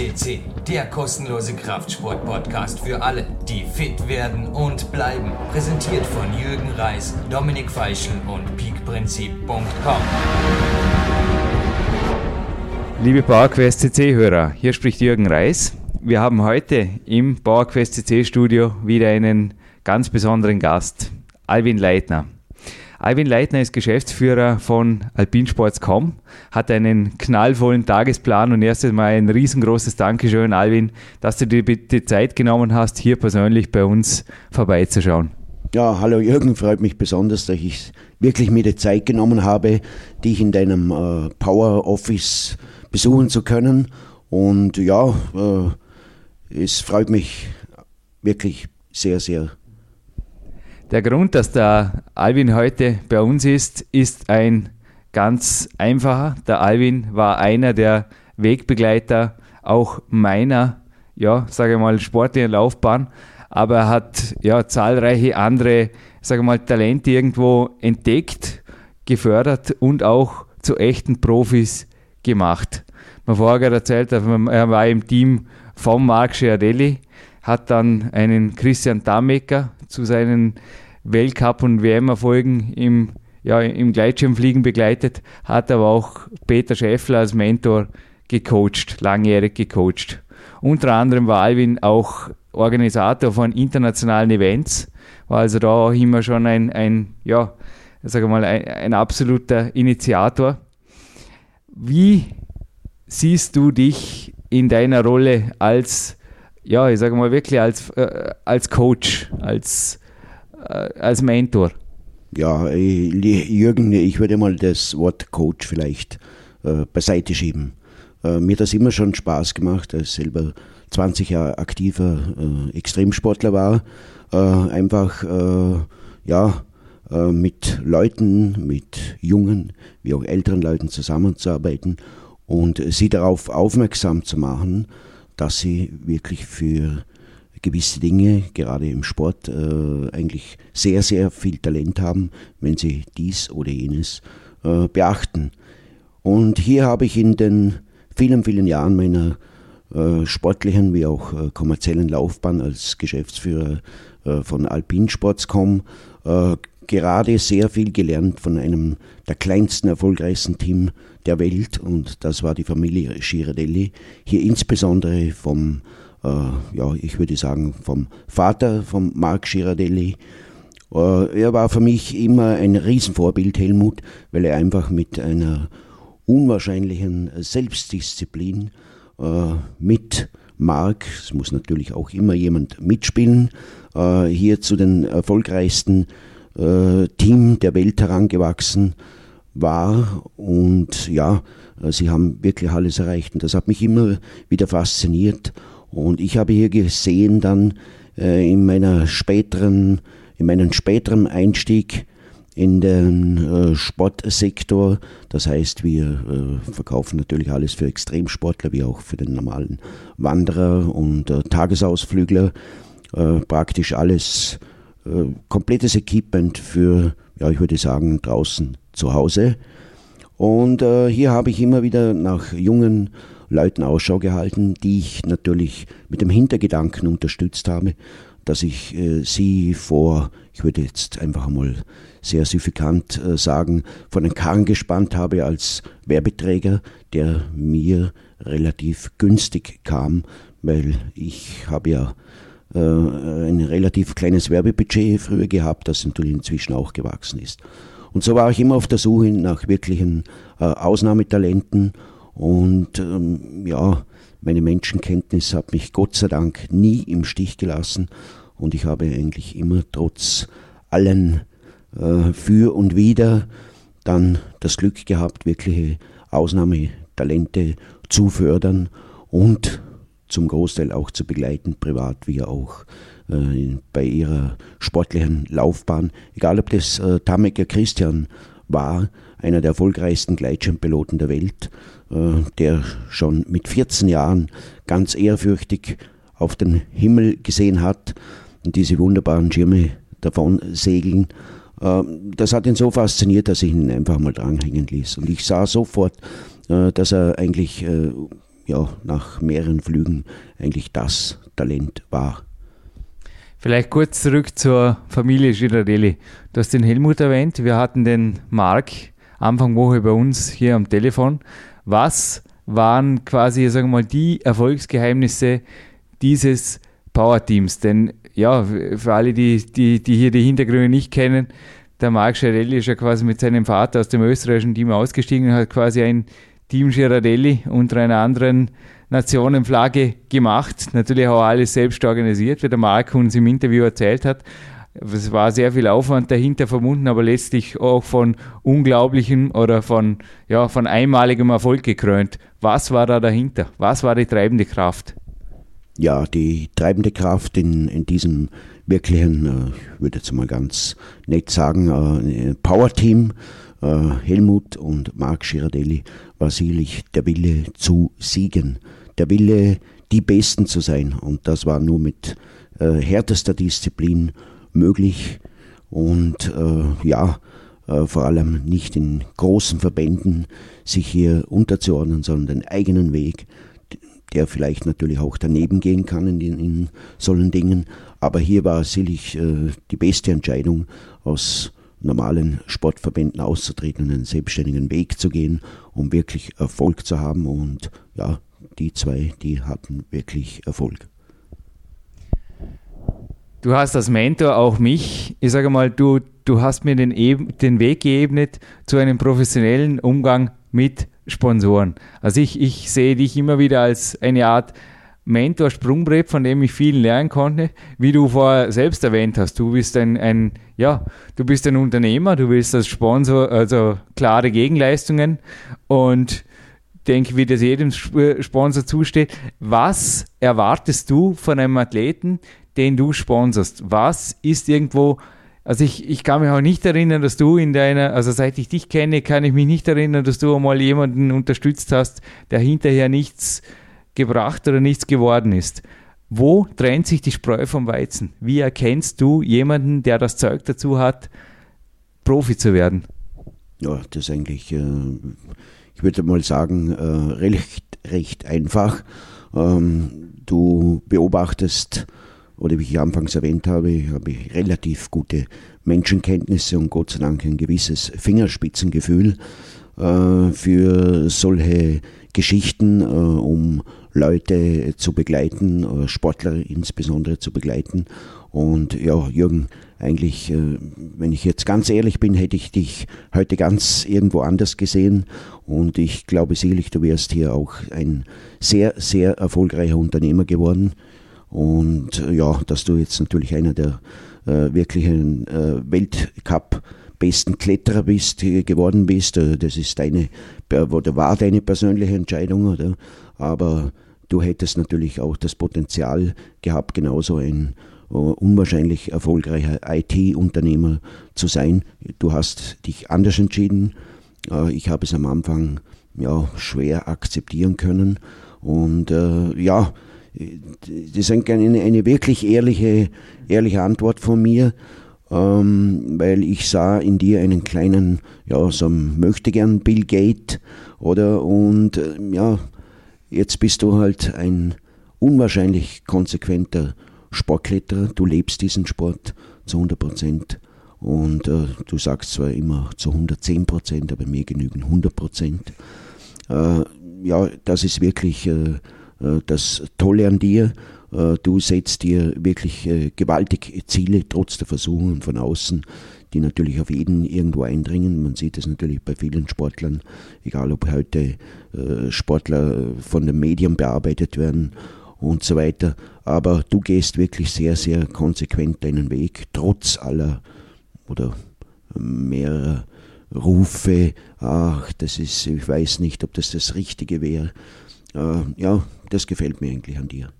FCC, der kostenlose Kraftsport-Podcast für alle, die fit werden und bleiben. Präsentiert von Jürgen Reis, Dominik Feischl und peakprinzip.com. Liebe PowerQuest CC-Hörer, hier spricht Jürgen Reis. Wir haben heute im PowerQuest CC-Studio wieder einen ganz besonderen Gast, Alvin Leitner. Alvin Leitner ist Geschäftsführer von Alpinsports.com, hat einen knallvollen Tagesplan und erstes Mal ein riesengroßes Dankeschön, Alvin, dass du dir die Zeit genommen hast, hier persönlich bei uns vorbeizuschauen. Ja, hallo Jürgen, freut mich besonders, dass ich wirklich mir die Zeit genommen habe, dich in deinem äh, Power Office besuchen zu können. Und ja, äh, es freut mich wirklich sehr, sehr der Grund, dass der Alvin heute bei uns ist, ist ein ganz einfacher. Der Alvin war einer der Wegbegleiter auch meiner, ja, sage mal, sportlichen Laufbahn, aber er hat ja zahlreiche andere, sage mal, Talente irgendwo entdeckt, gefördert und auch zu echten Profis gemacht. Man vorher erzählt, er war im Team von Marc Schiarelli, hat dann einen Christian Damecker zu seinen Weltcup- und WM-Erfolgen im, ja, im Gleitschirmfliegen begleitet, hat aber auch Peter Schäffler als Mentor gecoacht, langjährig gecoacht. Unter anderem war Alvin auch Organisator von internationalen Events, war also da auch immer schon ein, ein ja, sag mal, ein, ein absoluter Initiator. Wie siehst du dich in deiner Rolle als, ja, ich sage mal wirklich als, äh, als Coach, als, äh, als Mentor? Ja, Jürgen, ich würde mal das Wort Coach vielleicht äh, beiseite schieben. Äh, mir hat das immer schon Spaß gemacht, als selber 20 Jahre aktiver äh, Extremsportler war, äh, einfach ja, mit Leuten, mit jungen wie auch älteren Leuten zusammenzuarbeiten und sie darauf aufmerksam zu machen, dass sie wirklich für gewisse Dinge, gerade im Sport, äh, eigentlich sehr, sehr viel Talent haben, wenn sie dies oder jenes äh, beachten. Und hier habe ich in den vielen, vielen Jahren meiner äh, sportlichen wie auch äh, kommerziellen Laufbahn als Geschäftsführer äh, von Alpinsports.com äh, gerade sehr viel gelernt von einem der kleinsten, erfolgreichsten Team der Welt und das war die Familie Girardelli. Hier insbesondere vom, äh, ja, ich würde sagen, vom Vater, vom Marc Girardelli. Äh, er war für mich immer ein Riesenvorbild, Helmut, weil er einfach mit einer unwahrscheinlichen Selbstdisziplin äh, mit Marc, es muss natürlich auch immer jemand mitspielen, äh, hier zu den erfolgreichsten äh, Team der Welt herangewachsen war und ja, äh, sie haben wirklich alles erreicht und das hat mich immer wieder fasziniert und ich habe hier gesehen dann äh, in meiner späteren, in meinem späteren Einstieg in den äh, Sportsektor. Das heißt, wir äh, verkaufen natürlich alles für Extremsportler wie auch für den normalen Wanderer und äh, Tagesausflügler. Praktisch alles äh, komplettes Equipment für, ja, ich würde sagen, draußen zu Hause. Und äh, hier habe ich immer wieder nach jungen Leuten Ausschau gehalten, die ich natürlich mit dem Hintergedanken unterstützt habe, dass ich äh, sie vor, ich würde jetzt einfach mal sehr signifikant äh, sagen, von den Karren gespannt habe als Werbeträger, der mir relativ günstig kam, weil ich habe ja ein relativ kleines Werbebudget früher gehabt, das natürlich inzwischen auch gewachsen ist. Und so war ich immer auf der Suche nach wirklichen äh, Ausnahmetalenten und ähm, ja, meine Menschenkenntnis hat mich Gott sei Dank nie im Stich gelassen und ich habe eigentlich immer trotz allen äh, Für und Wider dann das Glück gehabt, wirkliche Ausnahmetalente zu fördern und zum Großteil auch zu begleiten, privat wie auch äh, bei ihrer sportlichen Laufbahn. Egal ob das äh, Tamecker Christian war, einer der erfolgreichsten Gleitschirmpiloten der Welt, äh, der schon mit 14 Jahren ganz ehrfürchtig auf den Himmel gesehen hat und diese wunderbaren Schirme davon segeln. Äh, das hat ihn so fasziniert, dass ich ihn einfach mal dranhängen ließ. Und ich sah sofort, äh, dass er eigentlich ja, nach mehreren Flügen eigentlich das Talent war. Vielleicht kurz zurück zur Familie Girardelli. Du hast den Helmut erwähnt, wir hatten den Mark Anfang Woche bei uns hier am Telefon. Was waren quasi, sagen wir mal, die Erfolgsgeheimnisse dieses Power-Teams? Denn ja, für alle, die, die, die hier die Hintergründe nicht kennen, der Marc Girardelli ist ja quasi mit seinem Vater aus dem österreichischen Team ausgestiegen und hat quasi ein Team Girardelli unter einer anderen Nationenflagge gemacht. Natürlich auch alles selbst organisiert, wie der Marc uns im Interview erzählt hat. Es war sehr viel Aufwand dahinter verbunden, aber letztlich auch von unglaublichem oder von, ja, von einmaligem Erfolg gekrönt. Was war da dahinter? Was war die treibende Kraft? Ja, die treibende Kraft in, in diesem wirklichen, äh, ich würde jetzt mal ganz nett sagen, äh, Power-Team, Helmut und Marc Girardelli, war sicherlich der Wille zu siegen der Wille, die Besten zu sein. Und das war nur mit äh, härtester Disziplin möglich. Und äh, ja, äh, vor allem nicht in großen Verbänden sich hier unterzuordnen, sondern den eigenen Weg, der vielleicht natürlich auch daneben gehen kann in, in solchen Dingen. Aber hier war sicherlich äh, die beste Entscheidung, aus normalen Sportverbänden auszutreten und einen selbstständigen Weg zu gehen, um wirklich Erfolg zu haben. Und ja, die zwei, die hatten wirklich Erfolg. Du hast als Mentor auch mich, ich sage mal, du, du hast mir den, den Weg geebnet zu einem professionellen Umgang mit Sponsoren. Also ich, ich sehe dich immer wieder als eine Art Mentor, Sprungbrett, von dem ich viel lernen konnte. Wie du vorher selbst erwähnt hast, du bist ein, ein, ja, du bist ein Unternehmer, du willst als Sponsor, also klare Gegenleistungen und denke, wie das jedem Sponsor zusteht. Was erwartest du von einem Athleten, den du sponsorst? Was ist irgendwo, also ich, ich kann mich auch nicht erinnern, dass du in deiner, also seit ich dich kenne, kann ich mich nicht erinnern, dass du einmal jemanden unterstützt hast, der hinterher nichts gebracht oder nichts geworden ist. Wo trennt sich die Spreu vom Weizen? Wie erkennst du jemanden, der das Zeug dazu hat, Profi zu werden? Ja, das ist eigentlich äh, ich würde mal sagen, äh, recht, recht einfach. Ähm, du beobachtest, oder wie ich anfangs erwähnt habe, habe ich relativ gute Menschenkenntnisse und Gott sei Dank ein gewisses Fingerspitzengefühl äh, für solche Geschichten, äh, um Leute zu begleiten, äh, Sportler insbesondere zu begleiten. Und ja, Jürgen, eigentlich, äh, wenn ich jetzt ganz ehrlich bin, hätte ich dich heute ganz irgendwo anders gesehen. Und ich glaube sicherlich, du wärst hier auch ein sehr, sehr erfolgreicher Unternehmer geworden. Und ja, dass du jetzt natürlich einer der äh, wirklichen äh, Weltcup besten Kletterer bist, äh, geworden bist, das ist deine, oder war deine persönliche Entscheidung, oder? Aber du hättest natürlich auch das Potenzial gehabt, genauso ein äh, unwahrscheinlich erfolgreicher IT-Unternehmer zu sein. Du hast dich anders entschieden. Äh, ich habe es am Anfang ja, schwer akzeptieren können. Und äh, ja, das ist eine, eine wirklich ehrliche, ehrliche Antwort von mir, ähm, weil ich sah in dir einen kleinen, ja, so möchte gern Bill Gates, oder? Und äh, ja, jetzt bist du halt ein unwahrscheinlich konsequenter Sportkletterer, du lebst diesen Sport zu 100 Prozent und äh, du sagst zwar immer zu 110 Prozent, aber mir genügen 100 Prozent. Äh, ja, das ist wirklich äh, äh das Tolle an dir. Äh, du setzt dir wirklich äh, gewaltig Ziele, trotz der Versuchungen von außen, die natürlich auf jeden irgendwo eindringen. Man sieht es natürlich bei vielen Sportlern, egal ob heute Sportler von den Medien bearbeitet werden und so weiter. Aber du gehst wirklich sehr, sehr konsequent deinen Weg, trotz aller oder mehrerer Rufe, ach, das ist, ich weiß nicht, ob das das Richtige wäre. Äh, ja, das gefällt mir eigentlich an dir.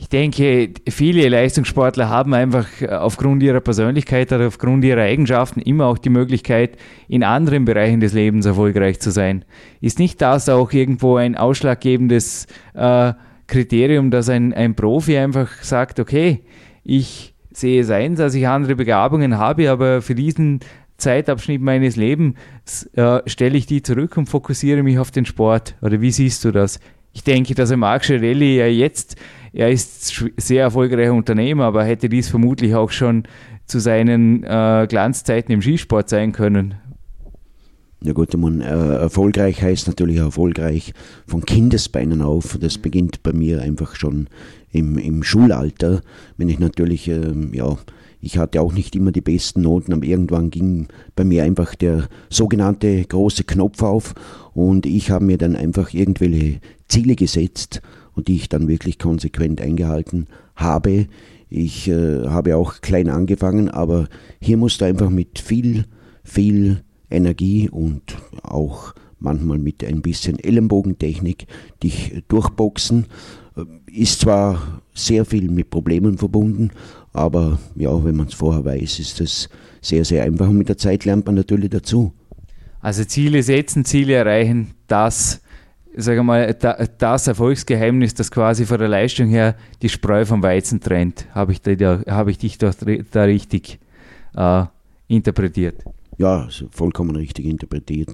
Ich denke, viele Leistungssportler haben einfach aufgrund ihrer Persönlichkeit oder aufgrund ihrer Eigenschaften immer auch die Möglichkeit, in anderen Bereichen des Lebens erfolgreich zu sein. Ist nicht das auch irgendwo ein ausschlaggebendes äh, Kriterium, dass ein, ein Profi einfach sagt, okay, ich sehe es ein, dass ich andere Begabungen habe, aber für diesen Zeitabschnitt meines Lebens äh, stelle ich die zurück und fokussiere mich auf den Sport. Oder wie siehst du das? ich denke, dass er Marc Schirelli ja jetzt, er ist sehr erfolgreicher Unternehmer, aber hätte dies vermutlich auch schon zu seinen äh, Glanzzeiten im Skisport sein können. Ja gut, man, äh, erfolgreich heißt natürlich erfolgreich von Kindesbeinen auf. Das beginnt bei mir einfach schon im, im Schulalter, wenn ich natürlich, äh, ja, ich hatte auch nicht immer die besten Noten, aber irgendwann ging bei mir einfach der sogenannte große Knopf auf und ich habe mir dann einfach irgendwelche Ziele gesetzt und die ich dann wirklich konsequent eingehalten habe. Ich äh, habe auch klein angefangen, aber hier musst du einfach mit viel, viel Energie und auch manchmal mit ein bisschen Ellenbogentechnik dich durchboxen. Äh, ist zwar sehr viel mit Problemen verbunden, aber ja, wenn man es vorher weiß, ist das sehr, sehr einfach und mit der Zeit lernt man natürlich dazu. Also Ziele setzen, Ziele erreichen, das, sage mal, das Erfolgsgeheimnis, das quasi von der Leistung her die Spreu vom Weizen trennt. Habe ich, da, hab ich dich da, da richtig äh, interpretiert? Ja, vollkommen richtig interpretiert.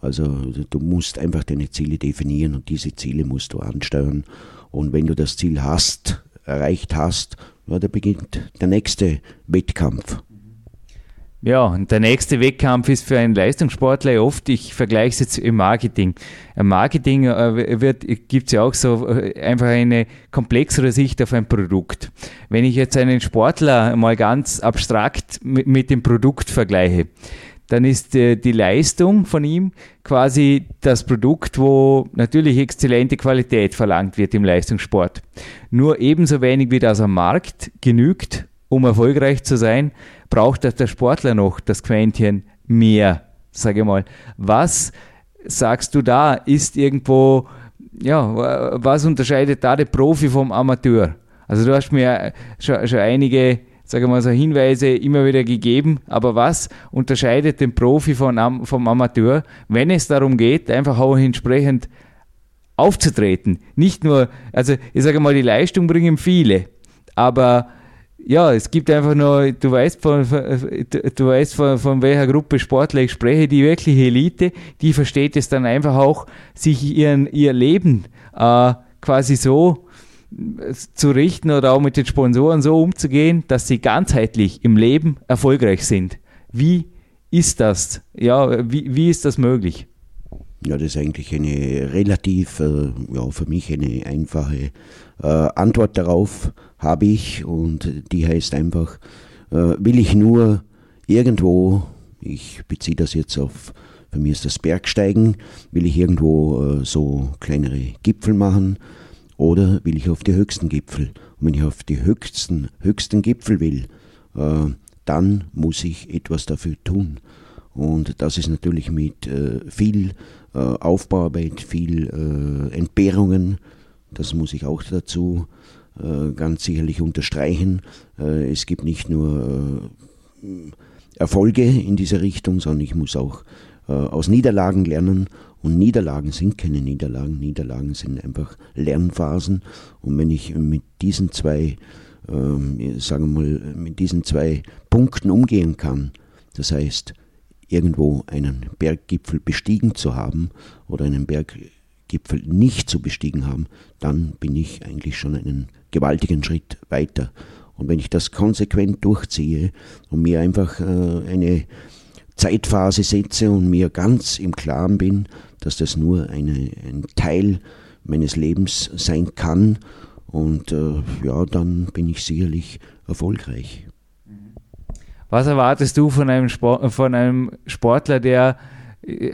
Also du musst einfach deine Ziele definieren und diese Ziele musst du ansteuern. Und wenn du das Ziel hast, erreicht hast, ja, da beginnt der nächste Wettkampf. Ja, und der nächste Wettkampf ist für einen Leistungssportler oft, ich vergleiche es jetzt im Marketing. Im Marketing äh, gibt es ja auch so äh, einfach eine komplexere Sicht auf ein Produkt. Wenn ich jetzt einen Sportler mal ganz abstrakt mit, mit dem Produkt vergleiche, dann ist äh, die Leistung von ihm quasi das Produkt, wo natürlich exzellente Qualität verlangt wird im Leistungssport. Nur ebenso wenig wie das am Markt genügt, um erfolgreich zu sein, braucht der Sportler noch das Quäntchen mehr, sage ich mal. Was sagst du da, ist irgendwo, ja, was unterscheidet da der Profi vom Amateur? Also du hast mir schon, schon einige sage mal so Hinweise immer wieder gegeben. Aber was unterscheidet den Profi von, vom Amateur, wenn es darum geht, einfach auch entsprechend aufzutreten? Nicht nur, also ich sage mal, die Leistung bringen viele, aber ja, es gibt einfach nur, du weißt von, du weißt von, von welcher Gruppe Sportler ich spreche, die wirkliche Elite, die versteht es dann einfach auch, sich ihren, ihr Leben äh, quasi so zu richten oder auch mit den Sponsoren so umzugehen, dass sie ganzheitlich im Leben erfolgreich sind. Wie ist das? Ja, wie, wie ist das möglich? Ja, das ist eigentlich eine relativ, äh, ja, für mich eine einfache äh, Antwort darauf habe ich und die heißt einfach, äh, will ich nur irgendwo, ich beziehe das jetzt auf, für mich ist das Bergsteigen, will ich irgendwo äh, so kleinere Gipfel machen, oder will ich auf die höchsten Gipfel? Und wenn ich auf die höchsten, höchsten Gipfel will, äh, dann muss ich etwas dafür tun. Und das ist natürlich mit äh, viel äh, Aufbauarbeit, viel äh, Entbehrungen, das muss ich auch dazu äh, ganz sicherlich unterstreichen. Äh, es gibt nicht nur Erfolge in dieser Richtung, sondern ich muss auch aus Niederlagen lernen und Niederlagen sind keine Niederlagen, Niederlagen sind einfach Lernphasen. Und wenn ich mit diesen zwei, ähm, sagen wir mal, mit diesen zwei Punkten umgehen kann, das heißt, irgendwo einen Berggipfel bestiegen zu haben oder einen Berggipfel nicht zu bestiegen haben, dann bin ich eigentlich schon einen gewaltigen Schritt weiter. Und wenn ich das konsequent durchziehe und mir einfach äh, eine Zeitphase setze und mir ganz im Klaren bin, dass das nur eine, ein Teil meines Lebens sein kann. Und äh, ja, dann bin ich sicherlich erfolgreich. Was erwartest du von einem, Sport, von einem Sportler, der,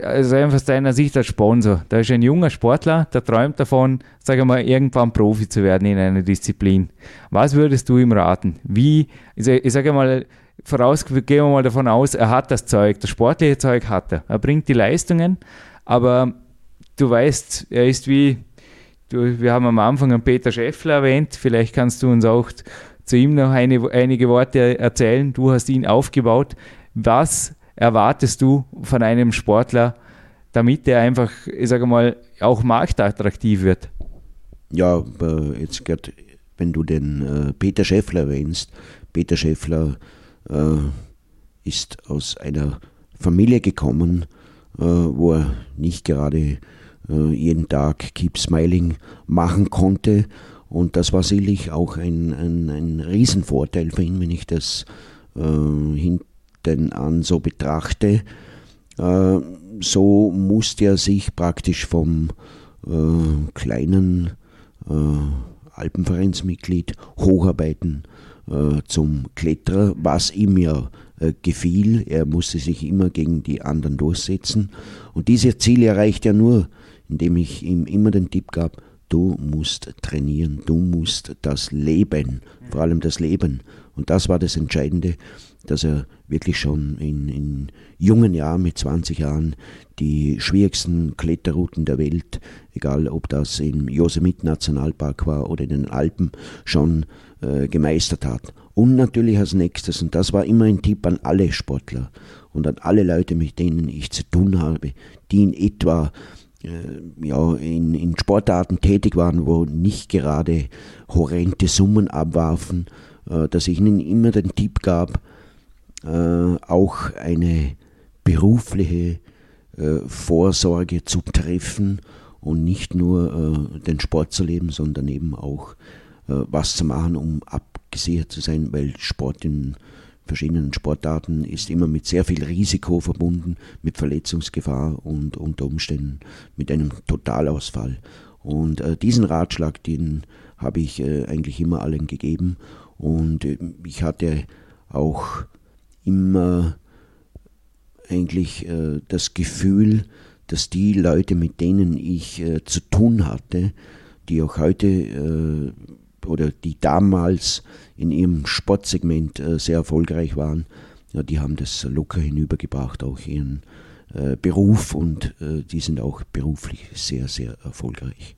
also einfach aus deiner Sicht als Sponsor, da ist ein junger Sportler, der träumt davon, sage mal, irgendwann Profi zu werden in einer Disziplin. Was würdest du ihm raten? Wie, ich sage mal, voraus, gehen wir mal davon aus, er hat das Zeug, das sportliche Zeug hat er. Er bringt die Leistungen, aber du weißt, er ist wie, du, wir haben am Anfang einen Peter Schäffler erwähnt, vielleicht kannst du uns auch zu ihm noch eine, einige Worte erzählen. Du hast ihn aufgebaut. Was erwartest du von einem Sportler, damit er einfach, ich sage mal, auch marktattraktiv wird? Ja, äh, jetzt gerade, wenn du den äh, Peter Schäffler erwähnst, Peter Schäffler äh, ist aus einer Familie gekommen, äh, wo er nicht gerade äh, jeden Tag Keep Smiling machen konnte. Und das war sicherlich auch ein, ein, ein Riesenvorteil für ihn, wenn ich das äh, hinten an so betrachte. Äh, so musste er sich praktisch vom äh, kleinen äh, Alpenvereinsmitglied hocharbeiten äh, zum Kletterer, was ihm ja äh, gefiel. Er musste sich immer gegen die anderen durchsetzen. Und diese Ziele erreicht er nur, indem ich ihm immer den Tipp gab, du musst trainieren, du musst das Leben, vor allem das Leben. Und das war das Entscheidende, dass er wirklich schon in, in jungen Jahren, mit 20 Jahren, die schwierigsten Kletterrouten der Welt, egal ob das im Yosemite Nationalpark war oder in den Alpen, schon äh, gemeistert hat. Und natürlich als nächstes, und das war immer ein Tipp an alle Sportler und an alle Leute, mit denen ich zu tun habe, die in etwa ja, in, in Sportarten tätig waren, wo nicht gerade horrende Summen abwarfen, äh, dass ich ihnen immer den Tipp gab, äh, auch eine berufliche äh, Vorsorge zu treffen und nicht nur äh, den Sport zu leben, sondern eben auch äh, was zu machen, um abgesichert zu sein, weil Sport in verschiedenen Sportarten ist immer mit sehr viel Risiko verbunden, mit Verletzungsgefahr und unter Umständen mit einem Totalausfall. Und äh, diesen Ratschlag, den habe ich äh, eigentlich immer allen gegeben. Und äh, ich hatte auch immer eigentlich äh, das Gefühl, dass die Leute, mit denen ich äh, zu tun hatte, die auch heute äh, oder die damals in ihrem Sportsegment äh, sehr erfolgreich waren, ja, die haben das locker hinübergebracht, auch ihren äh, Beruf und äh, die sind auch beruflich sehr, sehr erfolgreich.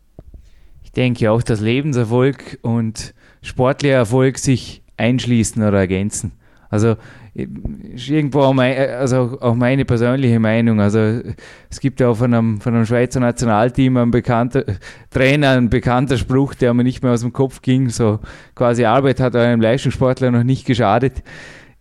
Ich denke auch, dass Lebenserfolg und sportlicher Erfolg sich einschließen oder ergänzen. Also ist irgendwo auch, mein, also auch meine persönliche Meinung. Also es gibt ja auch von einem, von einem Schweizer Nationalteam einen bekannten Trainer, einen bekannter Spruch, der mir nicht mehr aus dem Kopf ging. So quasi Arbeit hat einem Leistungssportler noch nicht geschadet.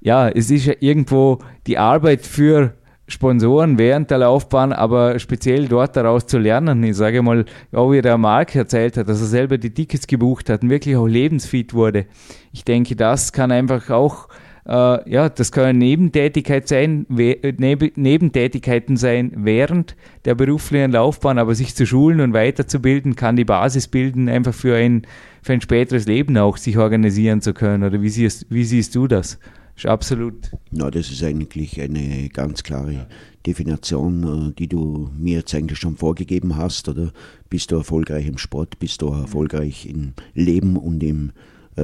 Ja, es ist ja irgendwo die Arbeit für Sponsoren während der Laufbahn, aber speziell dort daraus zu lernen. Ich sage mal, auch wie der Marc erzählt hat, dass er selber die Tickets gebucht hat und wirklich auch lebensfit wurde. Ich denke, das kann einfach auch äh, ja, das können Nebentätigkeit sein, Neb Nebentätigkeiten sein während der beruflichen Laufbahn, aber sich zu schulen und weiterzubilden, kann die Basis bilden, einfach für ein, für ein späteres Leben auch sich organisieren zu können. Oder wie siehst, wie siehst du das? Ist absolut. Na, das ist eigentlich eine ganz klare Definition, äh, die du mir jetzt eigentlich schon vorgegeben hast. Oder bist du erfolgreich im Sport, bist du erfolgreich im Leben und im äh,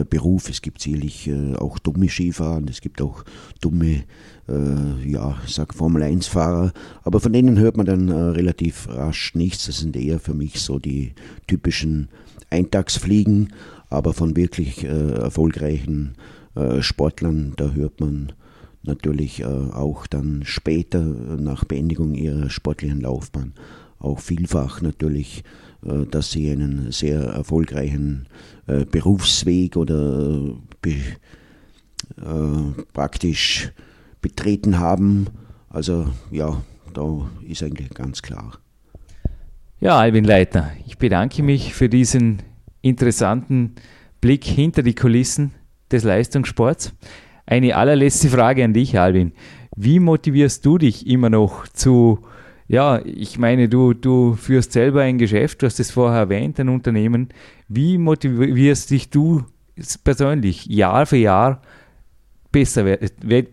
Beruf. Es gibt sicherlich äh, auch dumme Skifahrer es gibt auch dumme, äh, ja, sag Formel 1 Fahrer, aber von denen hört man dann äh, relativ rasch nichts. Das sind eher für mich so die typischen Eintagsfliegen, aber von wirklich äh, erfolgreichen äh, Sportlern, da hört man natürlich auch dann später nach Beendigung ihrer sportlichen Laufbahn auch vielfach natürlich äh, dass sie einen sehr erfolgreichen äh, Berufsweg oder be, äh, praktisch betreten haben. Also ja, da ist eigentlich ganz klar. Ja, Alvin Leitner, ich bedanke mich für diesen interessanten Blick hinter die Kulissen des Leistungssports. Eine allerletzte Frage an dich, Alvin. Wie motivierst du dich immer noch zu ja, ich meine, du, du führst selber ein Geschäft, du hast es vorher erwähnt, ein Unternehmen. Wie motivierst dich du persönlich Jahr für Jahr besser,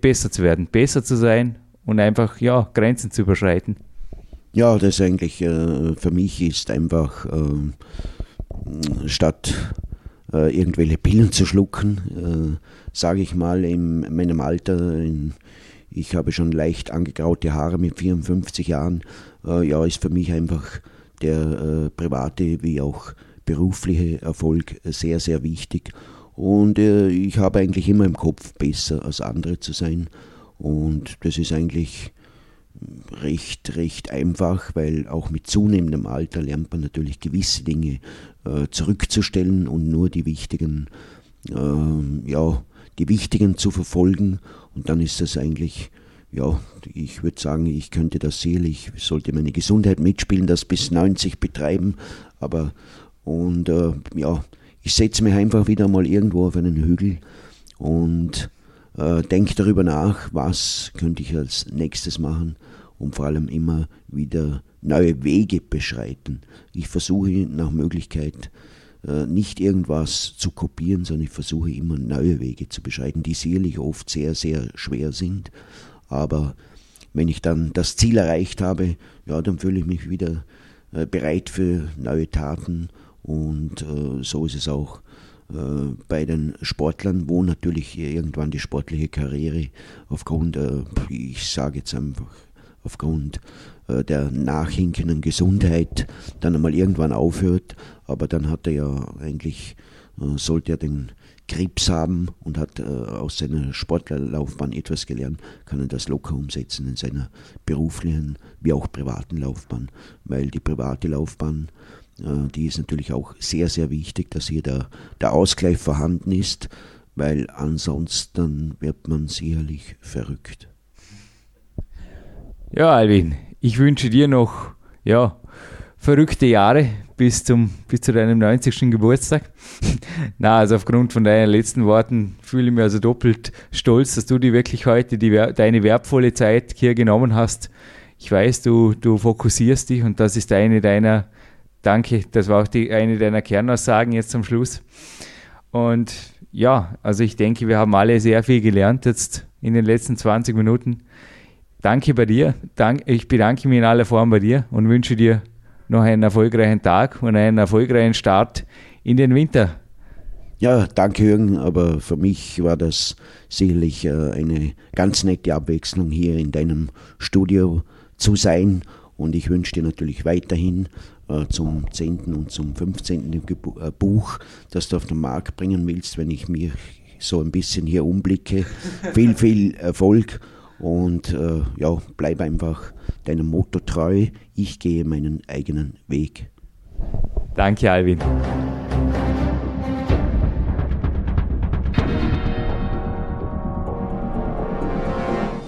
besser zu werden, besser zu sein und einfach ja, Grenzen zu überschreiten? Ja, das eigentlich äh, für mich ist einfach äh, statt äh, irgendwelche Pillen zu schlucken, äh, sage ich mal, in meinem Alter, in ich habe schon leicht angegraute Haare mit 54 Jahren. Äh, ja, ist für mich einfach der äh, private wie auch berufliche Erfolg sehr, sehr wichtig. Und äh, ich habe eigentlich immer im Kopf, besser als andere zu sein. Und das ist eigentlich recht, recht einfach, weil auch mit zunehmendem Alter lernt man natürlich gewisse Dinge äh, zurückzustellen und nur die wichtigen, äh, ja, die wichtigen zu verfolgen und dann ist das eigentlich ja, ich würde sagen, ich könnte das sicherlich, sollte meine Gesundheit mitspielen, das bis 90 betreiben, aber und äh, ja, ich setze mich einfach wieder mal irgendwo auf einen Hügel und äh, denke darüber nach, was könnte ich als nächstes machen und vor allem immer wieder neue Wege beschreiten. Ich versuche nach Möglichkeit nicht irgendwas zu kopieren, sondern ich versuche immer neue Wege zu beschreiten, die sicherlich oft sehr, sehr schwer sind. Aber wenn ich dann das Ziel erreicht habe, ja, dann fühle ich mich wieder äh, bereit für neue Taten. Und äh, so ist es auch bei den Sportlern, wo natürlich irgendwann die sportliche Karriere aufgrund, ich sage jetzt einfach, aufgrund der nachhinkenden Gesundheit dann einmal irgendwann aufhört, aber dann hat er ja eigentlich, äh, sollte er den Krebs haben und hat äh, aus seiner Sportlerlaufbahn etwas gelernt, kann er das locker umsetzen in seiner beruflichen wie auch privaten Laufbahn, weil die private Laufbahn, äh, die ist natürlich auch sehr, sehr wichtig, dass hier der, der Ausgleich vorhanden ist, weil ansonsten wird man sicherlich verrückt. Ja, Alvin, ich wünsche dir noch ja, verrückte Jahre bis, zum, bis zu deinem 90. Geburtstag. Na, also aufgrund von deinen letzten Worten fühle ich mich also doppelt stolz, dass du dir wirklich heute die, deine wertvolle Zeit hier genommen hast. Ich weiß, du, du fokussierst dich und das ist eine deiner, danke, das war auch die, eine deiner Kernaussagen jetzt zum Schluss. Und ja, also ich denke, wir haben alle sehr viel gelernt jetzt in den letzten 20 Minuten. Danke bei dir. Dank, ich bedanke mich in aller Form bei dir und wünsche dir noch einen erfolgreichen Tag und einen erfolgreichen Start in den Winter. Ja, danke Jürgen, aber für mich war das sicherlich äh, eine ganz nette Abwechslung hier in deinem Studio zu sein und ich wünsche dir natürlich weiterhin äh, zum 10. und zum 15. Äh, Buch, das du auf den Markt bringen willst, wenn ich mir so ein bisschen hier umblicke. viel, viel Erfolg und äh, ja, bleib einfach deinem Motto treu. Ich gehe meinen eigenen Weg. Danke, Alvin.